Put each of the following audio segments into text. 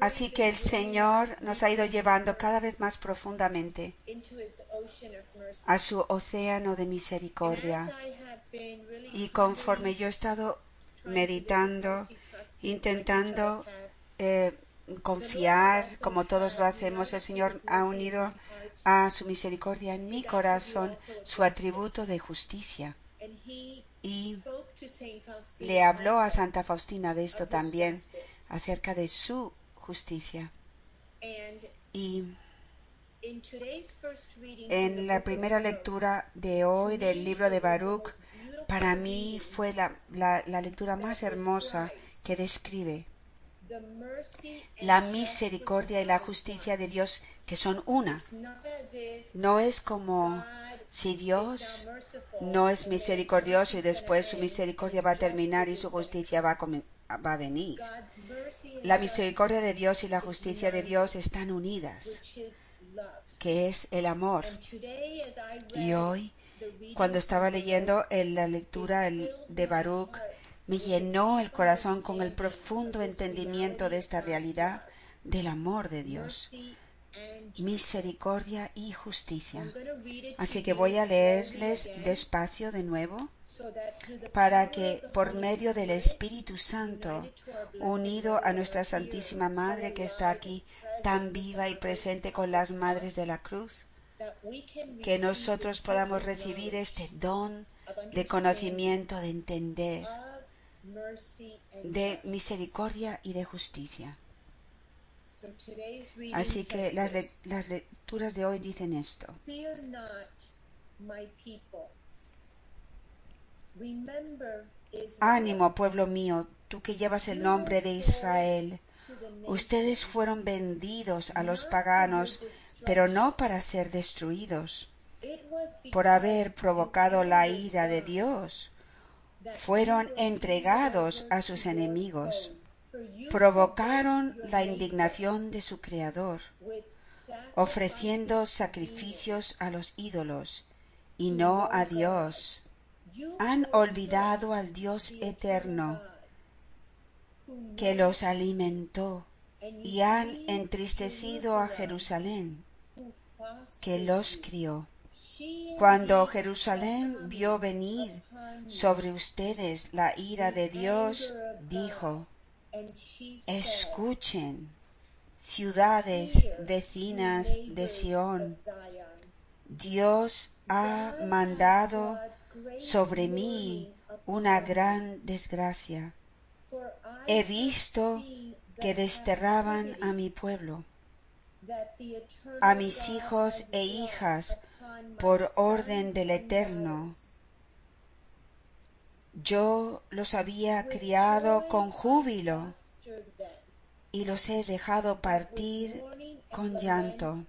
Así que el Señor nos ha ido llevando cada vez más profundamente a su océano de misericordia. Y conforme yo he estado meditando, intentando eh, confiar, como todos lo hacemos, el Señor ha unido a su misericordia en mi corazón su atributo de justicia. Y le habló a Santa Faustina de esto también, acerca de su justicia. Y en la primera lectura de hoy del libro de Baruch, para mí fue la, la lectura más hermosa que describe la misericordia y la justicia de Dios que son una. No es como si Dios no es misericordioso y después su misericordia va a terminar y su justicia va a, va a venir. La misericordia de Dios y la justicia de Dios están unidas, que es el amor. Y hoy, cuando estaba leyendo en la lectura de Baruch, me llenó el corazón con el profundo entendimiento de esta realidad del amor de Dios, misericordia y justicia. Así que voy a leerles despacio de nuevo para que por medio del Espíritu Santo, unido a nuestra Santísima Madre que está aquí tan viva y presente con las Madres de la Cruz, que nosotros podamos recibir este don de conocimiento, de entender de misericordia y de justicia. Así que las, las lecturas de hoy dicen esto. Ánimo, pueblo mío, tú que llevas el nombre de Israel. Ustedes fueron vendidos a los paganos, pero no para ser destruidos, por haber provocado la ira de Dios. fueron entregados a sus enemigos, provocaron la indignación de su Creador, ofreciendo sacrificios a los ídolos y no a Dios. Han olvidado al Dios eterno que los alimentó y han entristecido a Jerusalén que los crió. Cuando Jerusalén vio venir sobre ustedes la ira de Dios, dijo, escuchen, ciudades vecinas de Sión, Dios ha mandado sobre mí una gran desgracia. He visto que desterraban a mi pueblo, a mis hijos e hijas por orden del Eterno. Yo los había criado con júbilo y los he dejado partir con llanto.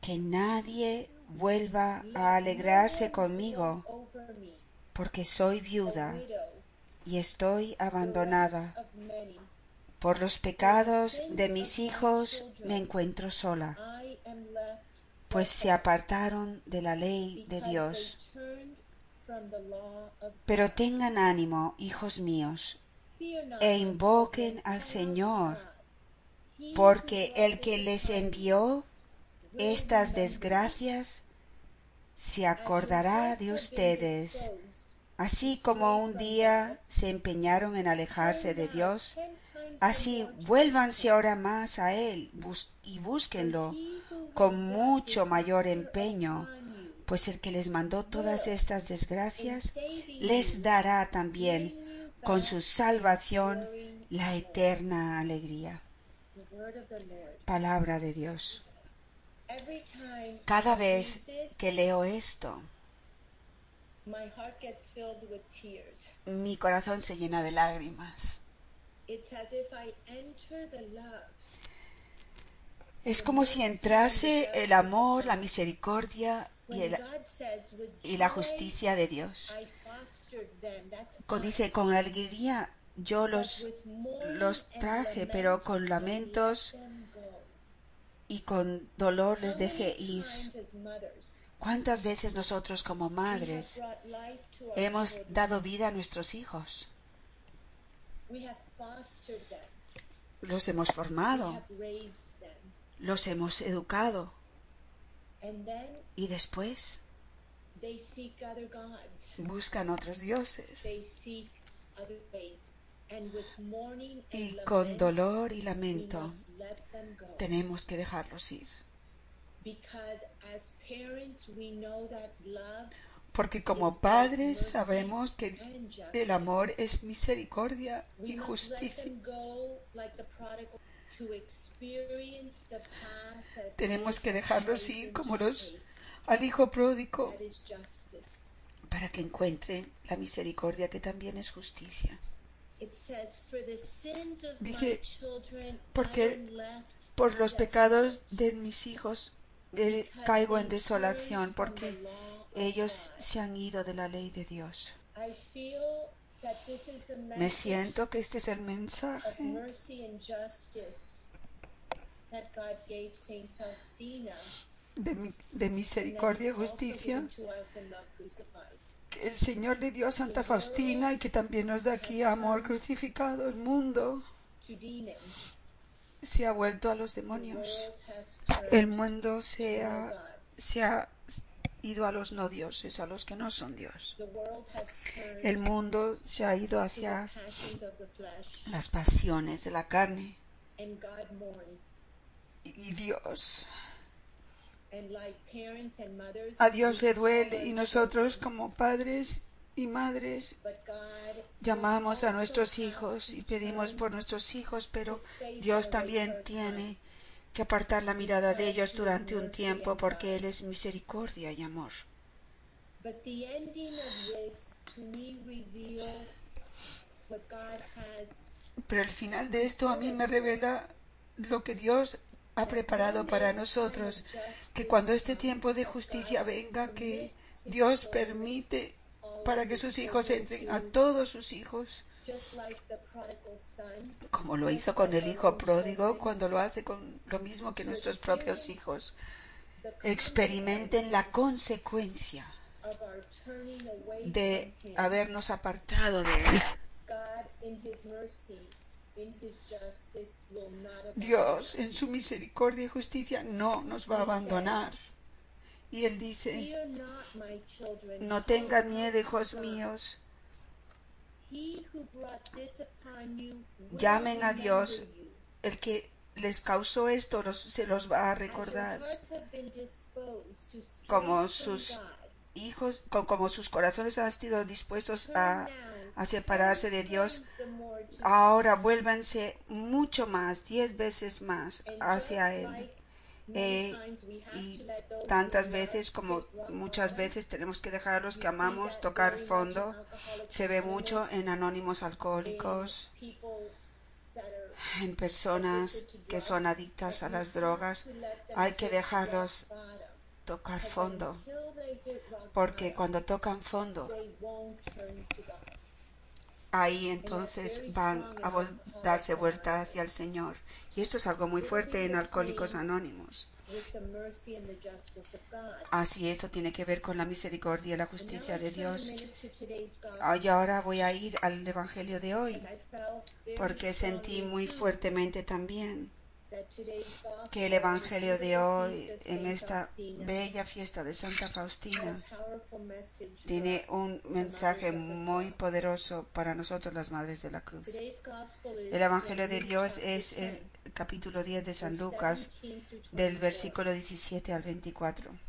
Que nadie vuelva a alegrarse conmigo, porque soy viuda y estoy abandonada. Por los pecados de mis hijos me encuentro sola pues se apartaron de la ley de Dios. Pero tengan ánimo, hijos míos, e invoquen al Señor, porque el que les envió estas desgracias se acordará de ustedes, así como un día se empeñaron en alejarse de Dios, así vuélvanse ahora más a Él y búsquenlo con mucho mayor empeño, pues el que les mandó todas estas desgracias les dará también con su salvación la eterna alegría. Palabra de Dios. Cada vez que leo esto, mi corazón se llena de lágrimas. Es como si entrase el amor, la misericordia y, la justicia de Dios. Dice, con alegría yo los, los traje, pero con lamentos y con dolor les dejé ir. ¿Cuántas veces nosotros como madres hemos dado vida a nuestros hijos? Los hemos formado, los hemos educado. Y después buscan otros dioses. Y con dolor y lamento tenemos que dejarlos ir. Porque como padres sabemos que el amor es misericordia y justicia. Tenemos que dejarlos ir como los al hijo pródigo para que encuentren la misericordia que también es justicia. Dice, porque por los pecados de mis hijos eh, caigo en desolación, porque ellos se han ido de la ley de Dios. Me siento que este es el mensaje. De, de misericordia y justicia. Que el Señor le dio a Santa Faustina y que también nos da aquí amor crucificado. El mundo. se ha vuelto a los demonios. El mundo se ha, se ha ido a los no dioses, a los que no son Dios. El mundo se ha ido hacia las pasiones de la carne. Y Dios a Dios le duele y nosotros como padres y madres llamamos a nuestros hijos y pedimos por nuestros hijos, pero Dios también tiene que apartar la mirada de ellos durante un tiempo porque Él es misericordia y amor. Pero el final de esto a mí me revela lo que Dios ha preparado para nosotros, que cuando este tiempo de justicia venga, que Dios permite para que sus hijos entren a todos sus hijos, como lo hizo con el hijo pródigo, cuando lo hace con lo mismo que nuestros propios hijos, experimenten la consecuencia de habernos apartado de él. Dios en su misericordia y justicia no nos va a abandonar. Y Él dice, no tengan miedo, hijos míos. Llamen a Dios. El que les causó esto se los va a recordar. Como sus hijos, como sus corazones han sido dispuestos a a separarse de Dios, ahora vuélvanse mucho más, diez veces más hacia Él. Eh, y tantas veces como muchas veces tenemos que dejar a los que amamos tocar fondo. Se ve mucho en anónimos alcohólicos, en personas que son adictas a las drogas. Hay que dejarlos tocar fondo, porque cuando tocan fondo ahí entonces van a darse vuelta hacia el Señor. Y esto es algo muy fuerte en Alcohólicos Anónimos. Así esto tiene que ver con la misericordia y la justicia de Dios. Y ahora voy a ir al Evangelio de hoy, porque sentí muy fuertemente también que el Evangelio de hoy, en esta bella fiesta de Santa Faustina, tiene un mensaje muy poderoso para nosotros las Madres de la Cruz. El Evangelio de Dios es el capítulo 10 de San Lucas, del versículo 17 al 24.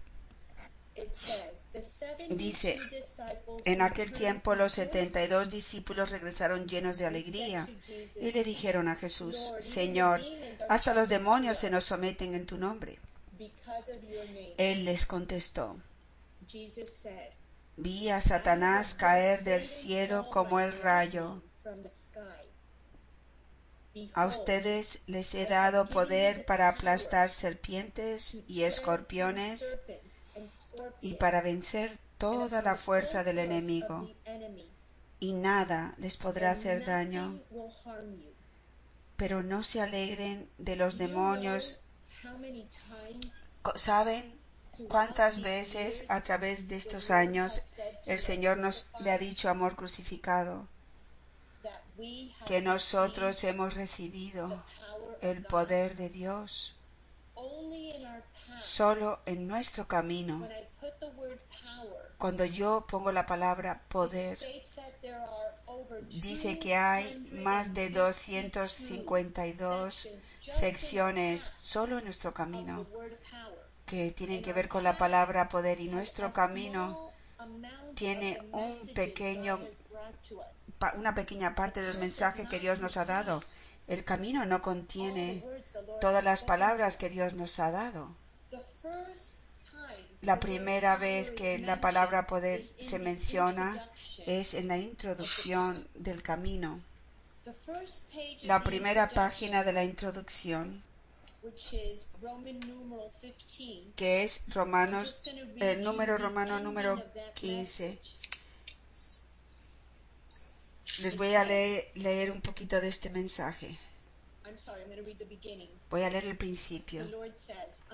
Dice, en aquel tiempo los setenta y dos discípulos regresaron llenos de alegría y le dijeron a Jesús, Señor, hasta los demonios se nos someten en tu nombre. Él les contestó, vi a Satanás caer del cielo como el rayo. A ustedes les he dado poder para aplastar serpientes y escorpiones y para vencer toda la fuerza del enemigo, y nada les podrá hacer daño. Pero no se alegren de los demonios. ¿Saben cuántas veces a través de estos años el Señor nos le ha dicho amor crucificado? que nosotros hemos recibido el poder de Dios solo en nuestro camino. Cuando yo pongo la palabra poder, dice que hay más de 252 secciones solo en nuestro camino que tienen que ver con la palabra poder y nuestro camino tiene un pequeño una pequeña parte del mensaje que Dios nos ha dado. El camino no contiene todas las palabras que Dios nos ha dado. La primera vez que la palabra poder se menciona es en la introducción del camino. La primera página de la introducción, que es Romanos, el número romano número 15. Les voy a leer, un poquito de este mensaje. Voy a leer el principio.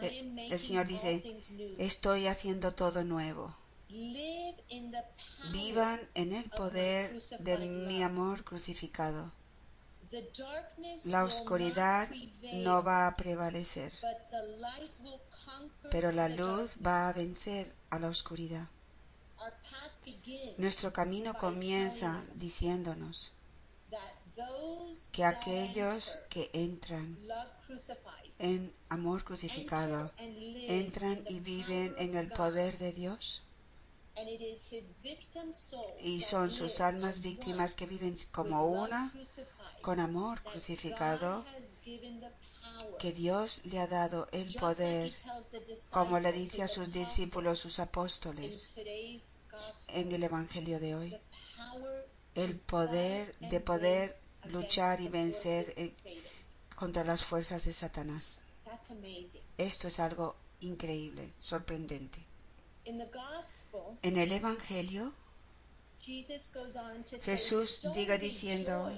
El, Señor dice, estoy haciendo todo nuevo. Vivan en el poder de mi amor crucificado. La oscuridad no va a prevalecer, pero la luz va a vencer a la oscuridad. Nuestro camino comienza diciéndonos que aquellos que entran en amor crucificado entran y viven en el poder de Dios y son sus almas víctimas que viven como una con amor crucificado que Dios le ha dado el poder, como le dice a sus discípulos, sus apóstoles, en el Evangelio de hoy. El poder de poder luchar y vencer contra las fuerzas de Satanás. Esto es algo increíble, sorprendente. En el Evangelio, Jesús diga diciendo,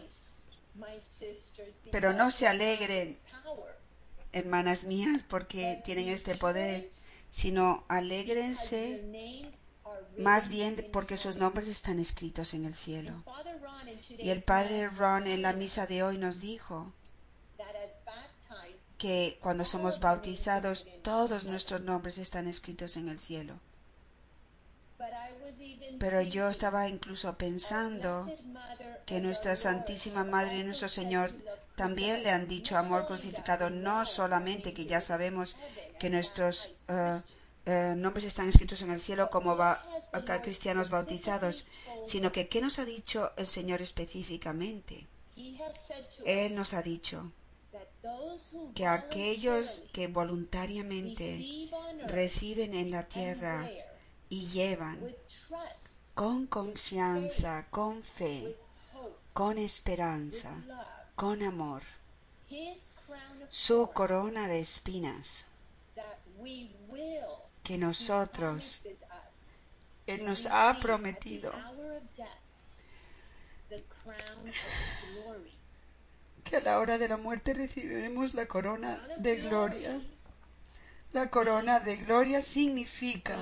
pero no se alegren, hermanas mías, porque tienen este poder, sino alégrense más bien porque sus nombres están escritos en el cielo. Y el padre Ron en la misa de hoy nos dijo que cuando somos bautizados todos nuestros nombres están escritos en el cielo. Pero yo estaba incluso pensando que nuestra Santísima Madre y nuestro Señor también le han dicho amor crucificado, no solamente que ya sabemos que nuestros uh, eh, nombres están escritos en el cielo como va, cristianos bautizados, sino que ¿qué nos ha dicho el Señor específicamente? Él nos ha dicho que aquellos que voluntariamente reciben en la tierra y llevan con confianza, con fe, con esperanza, con amor, su corona de espinas, que nosotros, Él nos ha prometido que a la hora de la muerte recibiremos la corona de gloria. La corona de gloria significa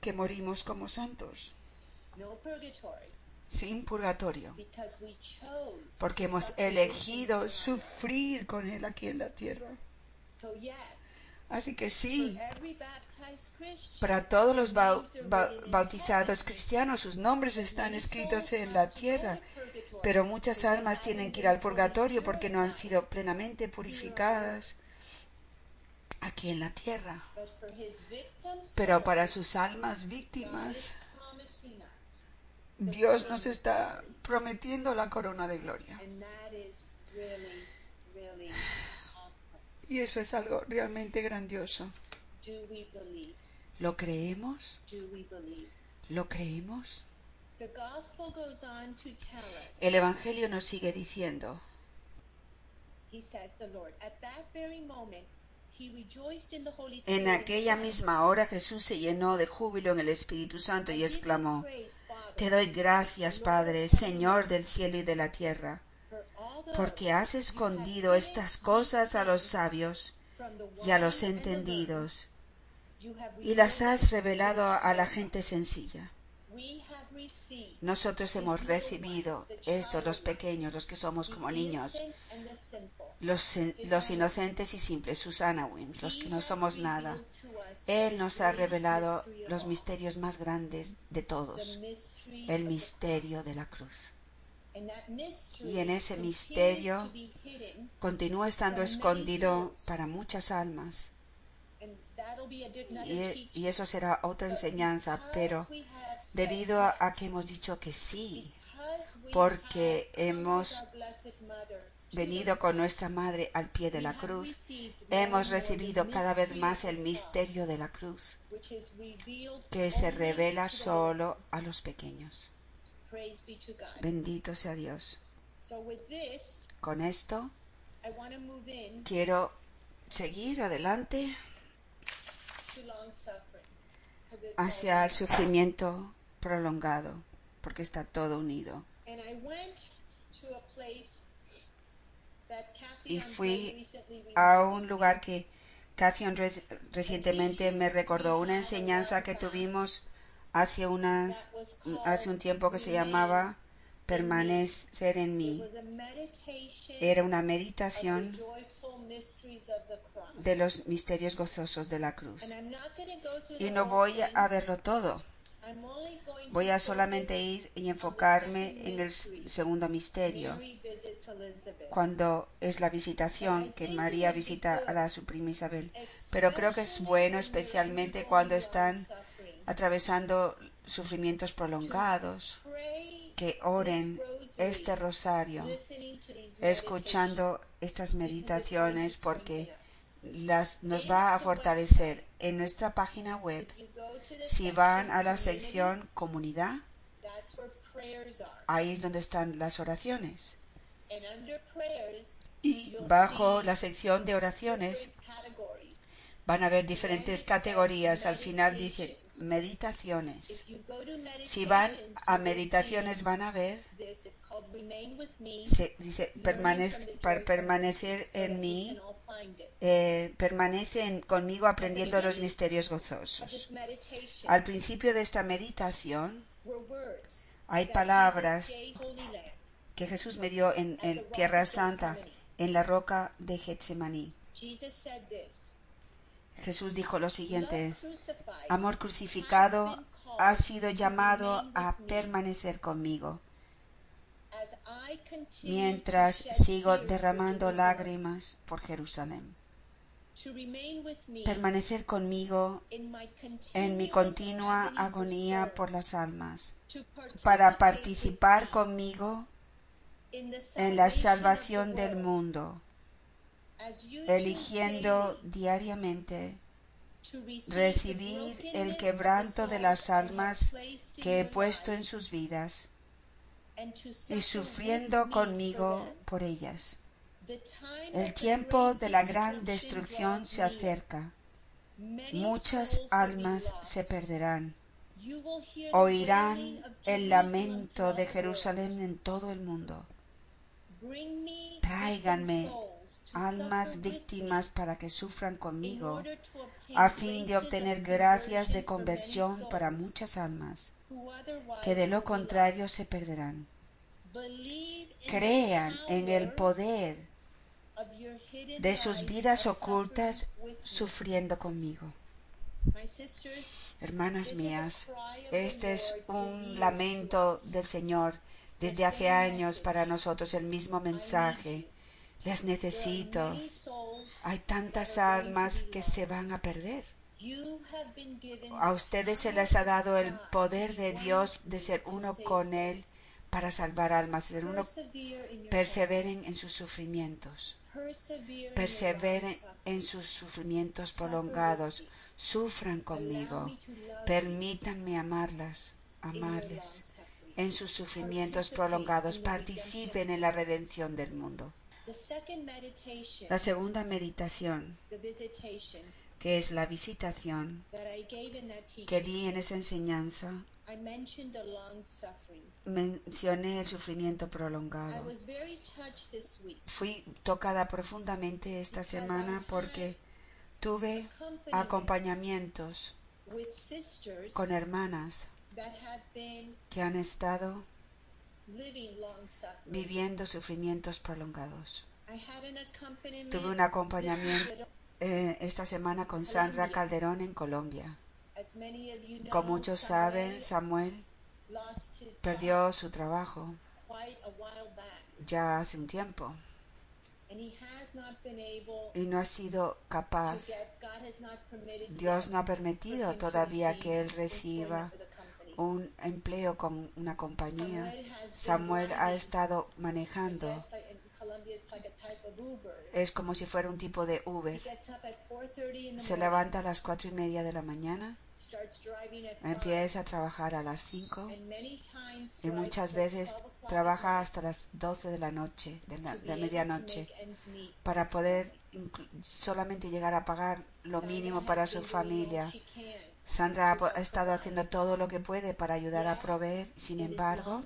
que morimos como santos, sin purgatorio, porque hemos elegido sufrir con Él aquí en la tierra. Así que sí, para todos los bautizados cristianos sus nombres están escritos en la tierra, pero muchas almas tienen que ir al purgatorio porque no han sido plenamente purificadas aquí en la tierra. Pero para sus almas víctimas, Dios nos está prometiendo la corona de gloria. Y eso es algo realmente grandioso. ¿Lo creemos? ¿Lo creemos? El Evangelio nos sigue diciendo, en aquella misma hora Jesús se llenó de júbilo en el Espíritu Santo y exclamó, Te doy gracias, Padre, Señor del cielo y de la tierra porque has escondido estas cosas a los sabios y a los entendidos, y las has revelado a la gente sencilla. Nosotros hemos recibido esto, los pequeños, los que somos como niños, los, los inocentes y simples, Susana Wims, los que no somos nada. Él nos ha revelado los misterios más grandes de todos, el misterio de la cruz. Y en ese misterio continúa estando escondido para muchas almas. Y, eso será otra enseñanza, pero debido a, que hemos dicho que sí, porque hemos venido con nuestra madre al pie de la cruz, hemos recibido cada vez más el misterio de la cruz, que se revela solo a los pequeños. Bendito sea Dios. Con esto quiero seguir adelante hacia el sufrimiento prolongado, porque está todo unido. Y fui a un lugar que Cathy recientemente me recordó, una enseñanza que tuvimos hace, unas, hace un tiempo que se llamaba permanecer en mí. Era una meditación de los misterios gozosos de la cruz. Y no voy a verlo todo. Voy a solamente ir y enfocarme en el segundo misterio, cuando es la visitación que María visita a la su prima Isabel. Pero creo que es bueno especialmente cuando están atravesando sufrimientos prolongados, que oren este rosario, escuchando estas meditaciones, porque las, nos va a fortalecer. En nuestra página web, si van a la sección comunidad, ahí es donde están las oraciones. Y bajo la sección de oraciones van a ver diferentes categorías. Al final dice meditaciones. Si van a meditaciones van a ver, se dice permanecer en mí, eh, permanecen conmigo aprendiendo los misterios gozosos. Al principio de esta meditación hay palabras que Jesús me dio en, en Tierra Santa, en la roca de Getsemaní. Jesús dijo lo siguiente, amor crucificado ha sido llamado a permanecer conmigo mientras sigo derramando lágrimas por Jerusalén. Permanecer conmigo en mi continua agonía por las almas, para participar conmigo en la salvación del mundo eligiendo diariamente recibir el quebranto de las almas que he puesto en sus vidas y sufriendo conmigo por ellas. El tiempo de la gran destrucción se acerca. Muchas almas se perderán. Oirán el lamento de Jerusalén en todo el mundo. Tráiganme almas víctimas para que sufran conmigo, a fin de obtener gracias de conversión para muchas almas, que de lo contrario se perderán. Crean en el poder de sus vidas ocultas sufriendo conmigo. Hermanas mías, este es un lamento del Señor desde hace años para nosotros el mismo mensaje les necesito. Hay tantas almas que se van a perder. A ustedes se les ha dado el poder de Dios de ser uno con Él para salvar almas. Ser uno, perseveren en sus sufrimientos. Perseveren en sus sufrimientos prolongados. Sufran conmigo. Permítanme amarlas, amarles en sus sufrimientos prolongados. Participen en la redención del mundo. La segunda meditación, que es la visitación que di en esa enseñanza, mencioné el sufrimiento prolongado. Fui tocada profundamente esta semana porque tuve acompañamientos con hermanas que han estado viviendo sufrimientos prolongados. Tuve un acompañamiento eh, esta semana con Sandra Calderón en Colombia. Como muchos saben, Samuel perdió su trabajo ya hace un tiempo y no ha sido capaz. Dios no ha permitido todavía que él reciba un empleo con una compañía. Samuel ha estado manejando. Es como si fuera un tipo de Uber. Se levanta a las cuatro y media de la mañana Empieza a trabajar a las 5 y muchas veces trabaja hasta las 12 de la noche, de la, medianoche, para poder solamente llegar a pagar lo mínimo para su familia. Sandra ha estado haciendo todo lo que puede para ayudar a proveer, sin embargo,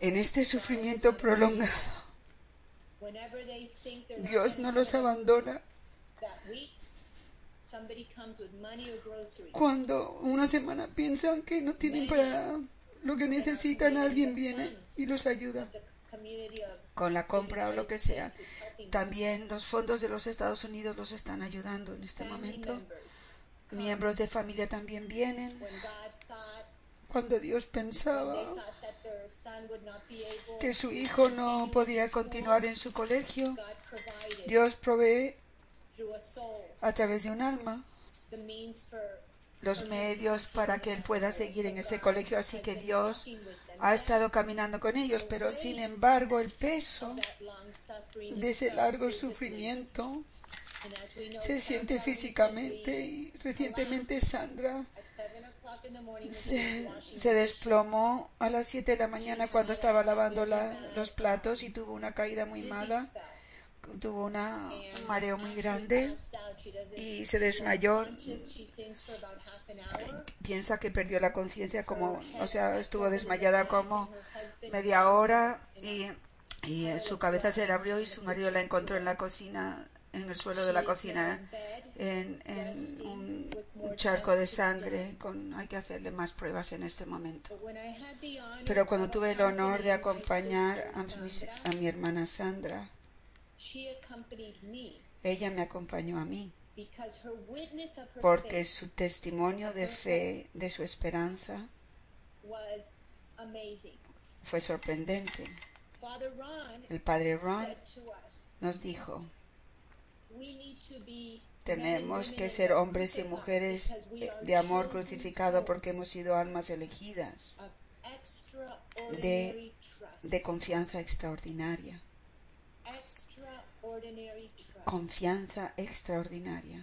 en este sufrimiento prolongado, Dios no los abandona cuando una semana piensan que no tienen para lo que necesitan, alguien viene y los ayuda con la compra o lo que sea. También los fondos de los Estados Unidos los están ayudando en este momento. Miembros de familia también vienen. Cuando Dios pensaba que su hijo no podía continuar en su colegio, Dios provee a través de un alma los medios para que él pueda seguir en ese colegio. Así que Dios ha estado caminando con ellos, pero sin embargo el peso de ese largo sufrimiento se siente físicamente y recientemente Sandra se, desplomó a las 7 de la mañana cuando estaba lavando los platos y tuvo una caída muy mala tuvo una, un mareo muy grande y se desmayó. Piensa que perdió la conciencia como, o sea, estuvo desmayada como media hora y, y su cabeza se le abrió y su marido la encontró en la cocina, en el suelo de la cocina, en, en un, charco de sangre. Con, hay que hacerle más pruebas en este momento. Pero cuando tuve el honor de acompañar a a mi hermana Sandra, ella me acompañó a mí. Porque su testimonio de fe, de su esperanza, fue sorprendente. El padre Ron nos dijo, tenemos que ser hombres y mujeres de amor crucificado porque hemos sido almas elegidas de, de confianza extraordinaria confianza extraordinaria.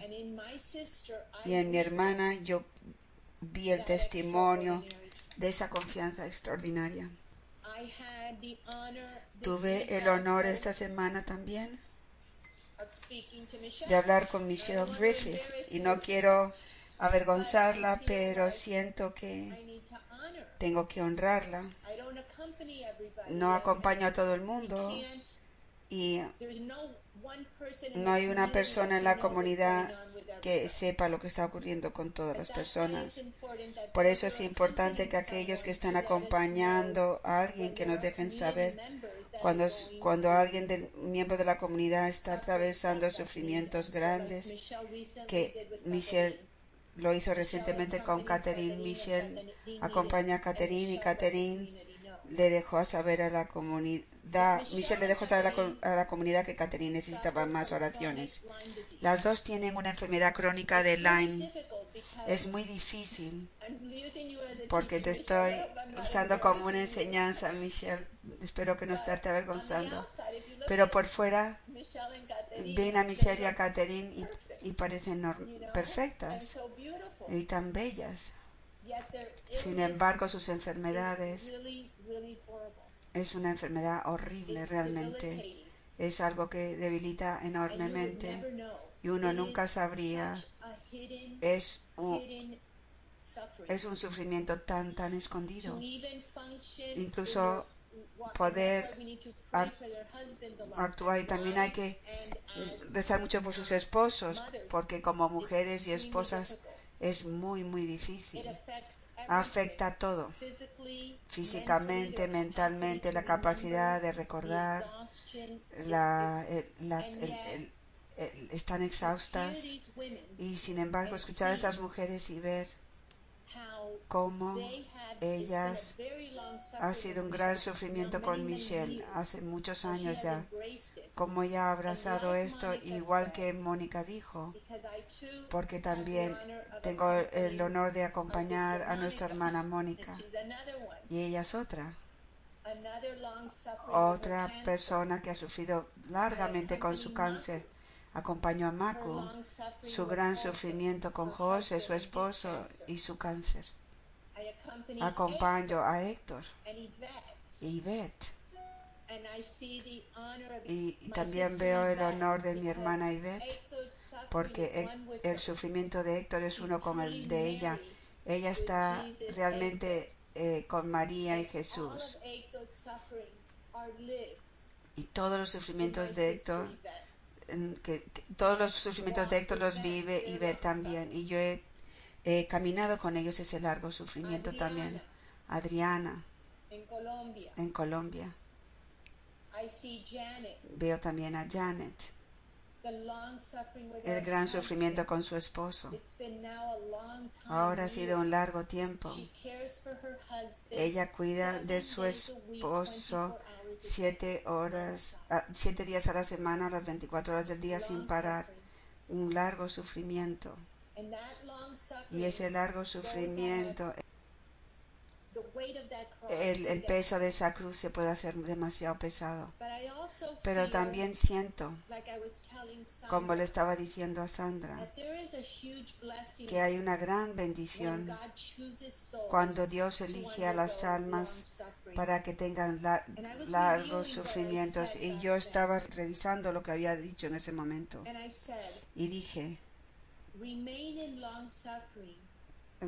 Y en mi hermana yo vi el testimonio de esa confianza extraordinaria. Tuve el honor esta semana también de hablar con Michelle Griffith y no quiero avergonzarla, pero siento que tengo que honrarla. No acompaño a todo el mundo y no hay una persona en la comunidad que sepa lo que está ocurriendo con todas las personas. Por eso es importante que aquellos que están acompañando a alguien que nos dejen saber cuando, cuando alguien del miembro de la comunidad está atravesando sufrimientos grandes, que Michelle lo hizo recientemente con Catherine. Michelle acompaña a Catherine y Catherine le dejó saber a la comunidad Michelle le dejó saber a la, comunidad que Catherine necesitaba más oraciones. Las dos tienen una enfermedad crónica de Lyme. Es muy difícil porque te estoy usando como una enseñanza, Michelle. Espero que no estarte avergonzando. Pero por fuera ven a Michelle y a Catherine y parecen perfectas y tan bellas. Sin embargo, sus enfermedades es una enfermedad horrible realmente. Es algo que debilita enormemente y uno nunca sabría. Es un, es un sufrimiento tan, tan escondido. Incluso poder actuar y también hay que rezar mucho por sus esposos, porque como mujeres y esposas es muy, muy difícil. Afecta todo, físicamente, mentalmente, la capacidad de recordar, la, están exhaustas. Y sin embargo escuchar a estas mujeres y ver cómo ellas ha sido un gran sufrimiento con Michelle hace muchos años ya, cómo ella ha abrazado esto, igual que Mónica dijo, porque también tengo el honor de acompañar a nuestra hermana Mónica y ella es otra otra persona que ha sufrido largamente con su cáncer acompañó a Maku, su gran sufrimiento con José, su esposo, y su cáncer. Acompaño a Héctor y Ivette. Y también veo el honor de mi hermana Ivette, porque el sufrimiento de Héctor es uno con el de ella. Ella está realmente eh, con María y Jesús. Y todos los sufrimientos de Héctor que, todos los sufrimientos de Héctor los vive y ve también. Y yo he, caminado con ellos ese largo sufrimiento también. Adriana. En Colombia. Veo también a Janet. El gran sufrimiento con su esposo. Ahora ha sido un largo tiempo. Ella cuida de su esposo siete horas, ah, siete días a la semana, las 24 horas del día sin parar. Un largo sufrimiento. Y ese largo sufrimiento, el, el, peso de esa cruz se puede hacer demasiado pesado. Pero también siento, como le estaba diciendo a Sandra, que hay una gran bendición cuando Dios elige a las almas para que tengan largos sufrimientos. Y yo estaba revisando lo que había dicho en ese momento. Y dije,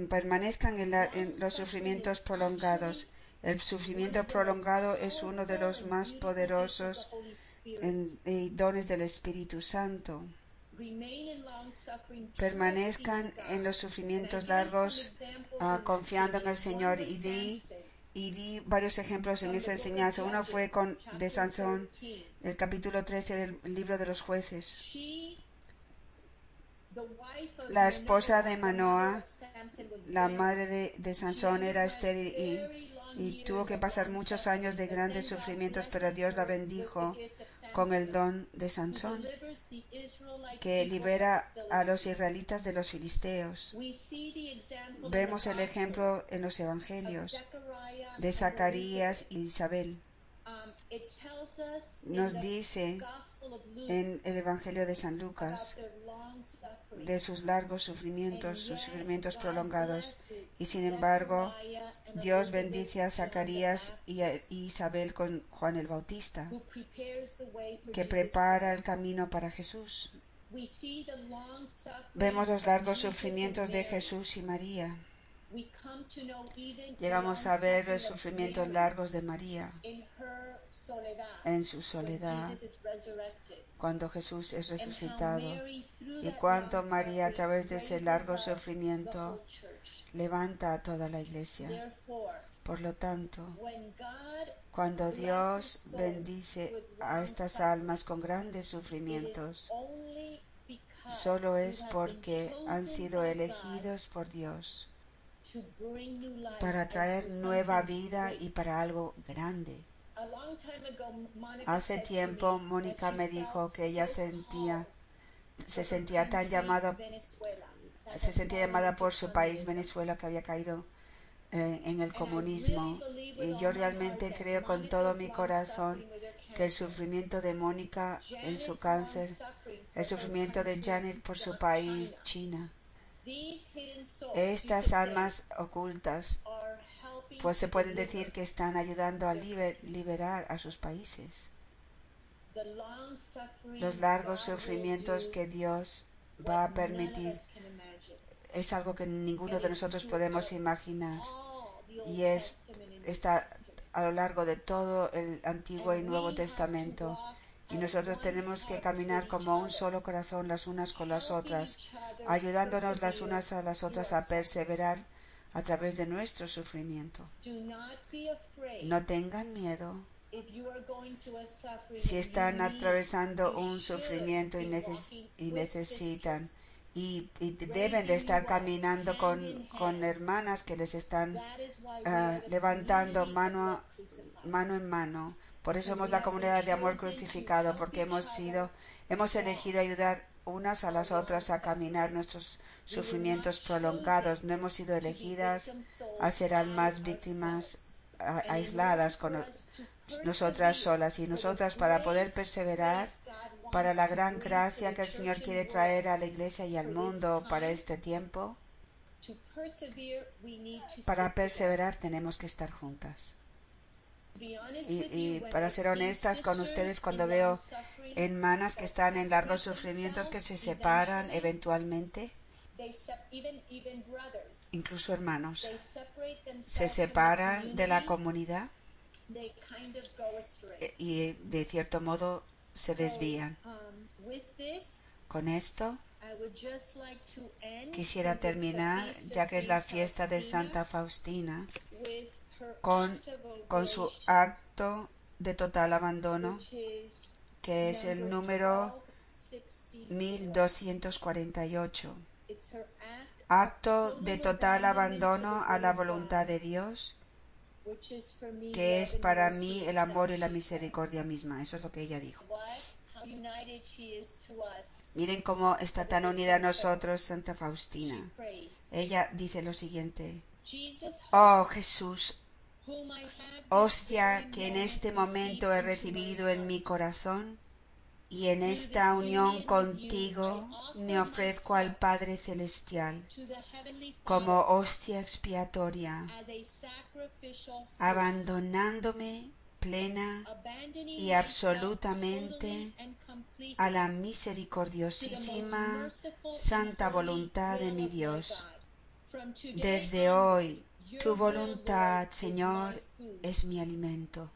permanezcan en, los sufrimientos prolongados. El sufrimiento prolongado es uno de los más poderosos dones del Espíritu Santo. Permanezcan en los sufrimientos largos ah, confiando en el Señor y di, y di varios ejemplos en esa enseñanza. Uno fue con de Sansón, el capítulo 13 del libro de los jueces. La esposa de Manoa, la madre de, Sansón, era estéril y, tuvo que pasar muchos años de grandes sufrimientos, pero Dios la bendijo con el don de Sansón, que libera a los israelitas de los filisteos. Vemos el ejemplo en los evangelios de Zacarías y Isabel. Nos dice en el Evangelio de San Lucas de sus largos sufrimientos, sus sufrimientos prolongados. Y sin embargo, Dios bendice a Zacarías y a Isabel con Juan el Bautista, que prepara el camino para Jesús. Vemos los largos sufrimientos de Jesús y María. Llegamos a ver los sufrimientos largos de María. en su soledad. Cuando Jesús es resucitado. Y cuánto María a través de ese largo sufrimiento levanta a toda la iglesia. Por lo tanto, cuando Dios bendice a estas almas con grandes sufrimientos, solo es porque han sido elegidos por Dios para traer nueva vida y para algo grande. Hace tiempo Mónica me dijo que ella sentía se sentía tan llamada se sentía llamada por su país Venezuela que había caído eh, en el comunismo. y yo realmente creo con todo mi corazón que el sufrimiento de Mónica en su cáncer, el sufrimiento de Janet por su país, China, estas almas ocultas, pues se puede decir que están ayudando a liberar a sus países. Los largos sufrimientos que Dios va a permitir es algo que ninguno de nosotros podemos imaginar y es está a lo largo de todo el Antiguo y Nuevo Testamento Y nosotros tenemos que caminar como un solo corazón las unas con las otras, ayudándonos las unas a las otras a perseverar a través de nuestro sufrimiento. No tengan miedo. Si están atravesando un sufrimiento y, necesitan y, deben de estar caminando con, con hermanas que les están ah, levantando mano, mano en mano. Por eso somos la comunidad de amor crucificado, porque hemos sido, hemos elegido ayudar unas a las otras a caminar nuestros sufrimientos prolongados. No hemos sido elegidas a ser almas víctimas aisladas con nosotras solas y nosotras para poder perseverar para la gran gracia que el Señor quiere traer a la iglesia y al mundo para este tiempo. Para perseverar tenemos que estar juntas. Y, para ser honestas con ustedes, cuando veo hermanas que están en largos sufrimientos que se separan eventualmente, incluso hermanos, se separan de la comunidad e, y de cierto modo se desvían. Con esto quisiera terminar, ya que es la fiesta de Santa Faustina, con, con su acto de total abandono, que es el número 1248. Acto de total abandono a la voluntad de Dios, que es para mí el amor y la misericordia misma. Eso es lo que ella dijo. Miren cómo está tan unida a nosotros Santa Faustina. Ella dice lo siguiente. Oh Jesús, hostia que en este momento he recibido en mi corazón, y en esta unión contigo me ofrezco al Padre Celestial como hostia expiatoria, abandonándome plena y absolutamente a la misericordiosísima santa voluntad de mi Dios. Desde hoy, tu voluntad, Señor, es mi alimento.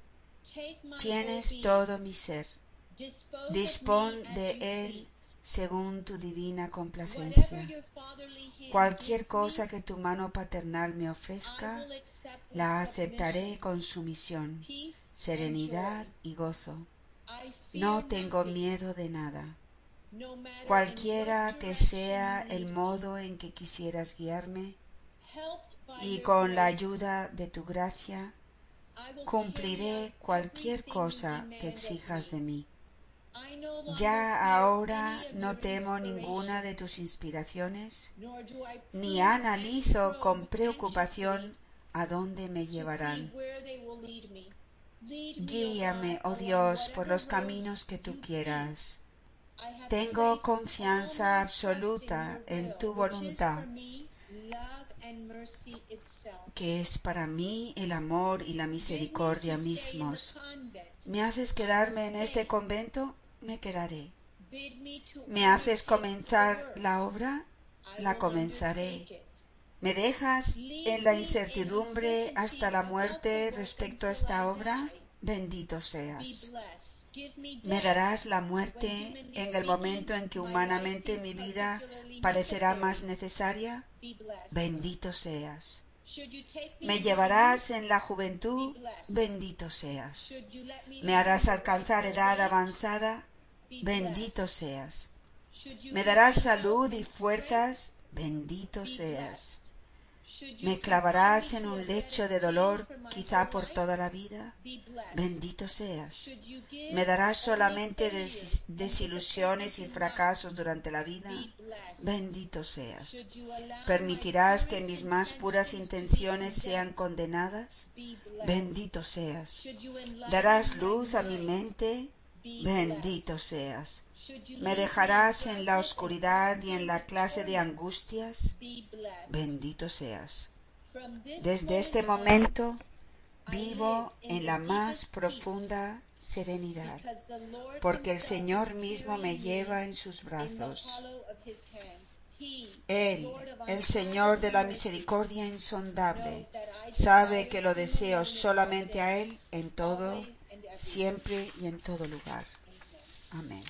Tienes todo mi ser Dispón de él según tu divina complacencia. Cualquier cosa que tu mano paternal me ofrezca, la aceptaré con sumisión, serenidad y gozo. No tengo miedo de nada. Cualquiera que sea el modo en que quisieras guiarme, y con la ayuda de tu gracia, cumpliré cualquier cosa que exijas de mí. Ya ahora no temo ninguna de tus inspiraciones, ni analizo con preocupación a dónde me llevarán. Guíame, oh Dios, por los caminos que tú quieras. Tengo confianza absoluta en tu voluntad, que es para mí el amor y la misericordia mismos. ¿Me haces quedarme en este convento? me quedaré. ¿Me haces comenzar la obra? La comenzaré. ¿Me dejas en la incertidumbre hasta la muerte respecto a esta obra? Bendito seas. ¿Me darás la muerte en el momento en que humanamente mi vida parecerá más necesaria? Bendito seas. Me llevarás en la juventud, bendito seas. Me harás alcanzar edad avanzada, bendito seas. Me darás salud y fuerzas, bendito seas. Me clavarás en un lecho de dolor, quizá por toda la vida. Bendito seas. Me darás solamente desilusiones y fracasos durante la vida. Bendito seas. Permitirás que mis más puras intenciones sean condenadas. Bendito seas. Darás luz a mi mente. Bendito seas. Me dejarás en la oscuridad y en la clase de angustias. Bendito seas. Desde este momento vivo en la más profunda serenidad, porque el Señor mismo me lleva en sus brazos. Él, el Señor de la misericordia insondable, sabe que lo deseo solamente a Él en todo, siempre y en todo lugar. Amén.